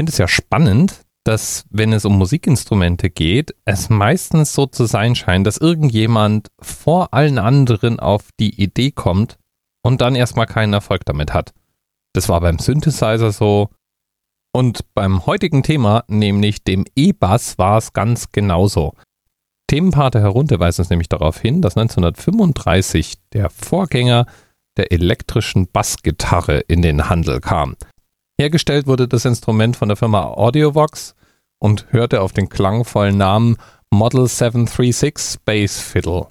finde es ja spannend, dass wenn es um Musikinstrumente geht, es meistens so zu sein scheint, dass irgendjemand vor allen anderen auf die Idee kommt und dann erstmal keinen Erfolg damit hat. Das war beim Synthesizer so. Und beim heutigen Thema, nämlich dem E-Bass, war es ganz genauso. Themenpate herunter weist uns nämlich darauf hin, dass 1935 der Vorgänger der elektrischen Bassgitarre in den Handel kam. Hergestellt wurde das Instrument von der Firma Audiovox und hörte auf den klangvollen Namen Model 736 Space Fiddle.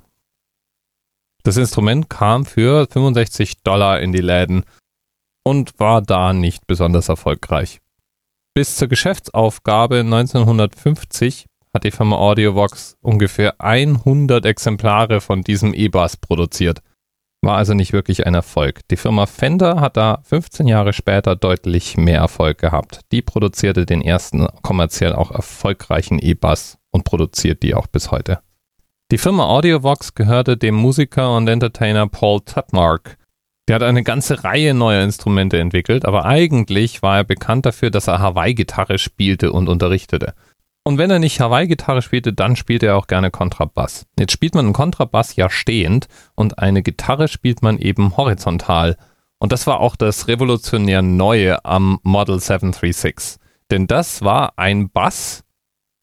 Das Instrument kam für 65 Dollar in die Läden und war da nicht besonders erfolgreich. Bis zur Geschäftsaufgabe 1950 hat die Firma Audiovox ungefähr 100 Exemplare von diesem E-Bass produziert. War also nicht wirklich ein Erfolg. Die Firma Fender hat da 15 Jahre später deutlich mehr Erfolg gehabt. Die produzierte den ersten kommerziell auch erfolgreichen E-Bass und produziert die auch bis heute. Die Firma Audiovox gehörte dem Musiker und Entertainer Paul Tutmark. Der hat eine ganze Reihe neuer Instrumente entwickelt, aber eigentlich war er bekannt dafür, dass er Hawaii-Gitarre spielte und unterrichtete. Und wenn er nicht Hawaii-Gitarre spielte, dann spielte er auch gerne Kontrabass. Jetzt spielt man einen Kontrabass ja stehend und eine Gitarre spielt man eben horizontal. Und das war auch das revolutionär Neue am Model 736. Denn das war ein Bass,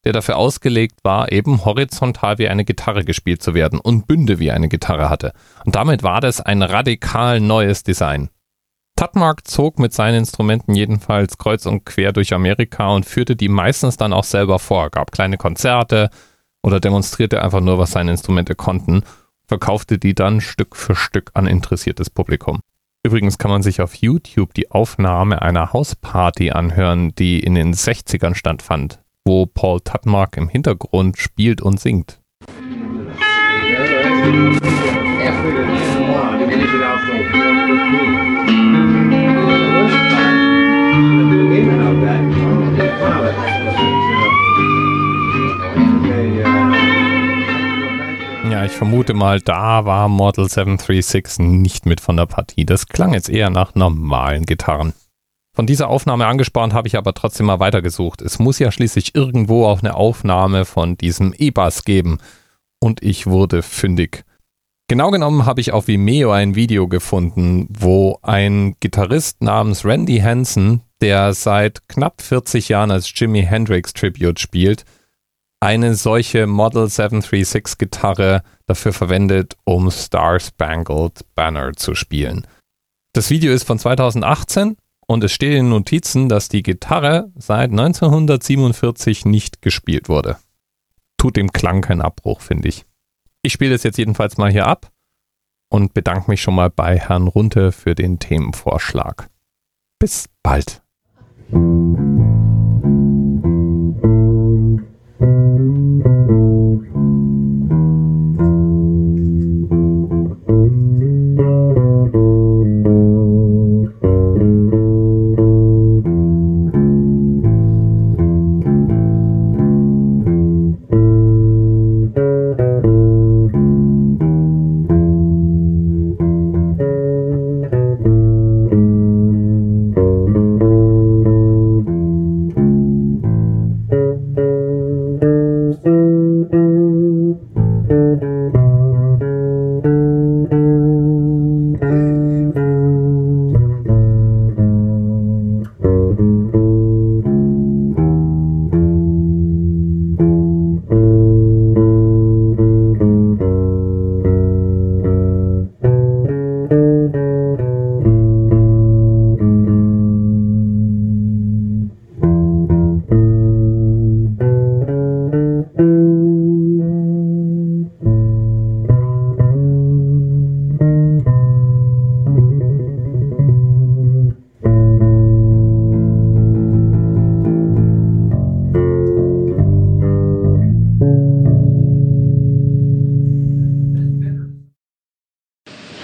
der dafür ausgelegt war, eben horizontal wie eine Gitarre gespielt zu werden und Bünde wie eine Gitarre hatte. Und damit war das ein radikal neues Design. Tutmark zog mit seinen Instrumenten jedenfalls kreuz und quer durch Amerika und führte die meistens dann auch selber vor, gab kleine Konzerte oder demonstrierte einfach nur, was seine Instrumente konnten, verkaufte die dann Stück für Stück an interessiertes Publikum. Übrigens kann man sich auf YouTube die Aufnahme einer Hausparty anhören, die in den 60ern stattfand, wo Paul Tutmark im Hintergrund spielt und singt. Ja, vermute mal, da war Model 736 nicht mit von der Partie. Das klang jetzt eher nach normalen Gitarren. Von dieser Aufnahme angespornt habe ich aber trotzdem mal weitergesucht. Es muss ja schließlich irgendwo auch eine Aufnahme von diesem E-Bass geben. Und ich wurde fündig. Genau genommen habe ich auf Vimeo ein Video gefunden, wo ein Gitarrist namens Randy Hansen, der seit knapp 40 Jahren als Jimi Hendrix Tribute spielt, eine solche Model 736 Gitarre dafür verwendet, um Star Spangled Banner zu spielen. Das Video ist von 2018 und es steht in den Notizen, dass die Gitarre seit 1947 nicht gespielt wurde. Tut dem Klang keinen Abbruch, finde ich. Ich spiele es jetzt jedenfalls mal hier ab und bedanke mich schon mal bei Herrn Runte für den Themenvorschlag. Bis bald.